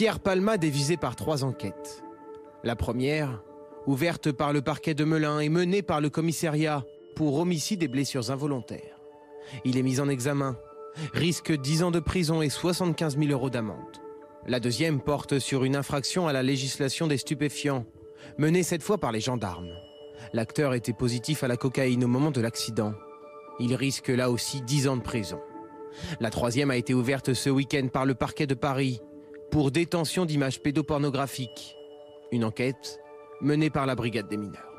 Pierre Palmade est visé par trois enquêtes. La première, ouverte par le parquet de Melun et menée par le commissariat pour homicide et blessures involontaires. Il est mis en examen, risque 10 ans de prison et 75 000 euros d'amende. La deuxième porte sur une infraction à la législation des stupéfiants, menée cette fois par les gendarmes. L'acteur était positif à la cocaïne au moment de l'accident. Il risque là aussi 10 ans de prison. La troisième a été ouverte ce week-end par le parquet de Paris pour détention d'images pédopornographiques. Une enquête menée par la brigade des mineurs.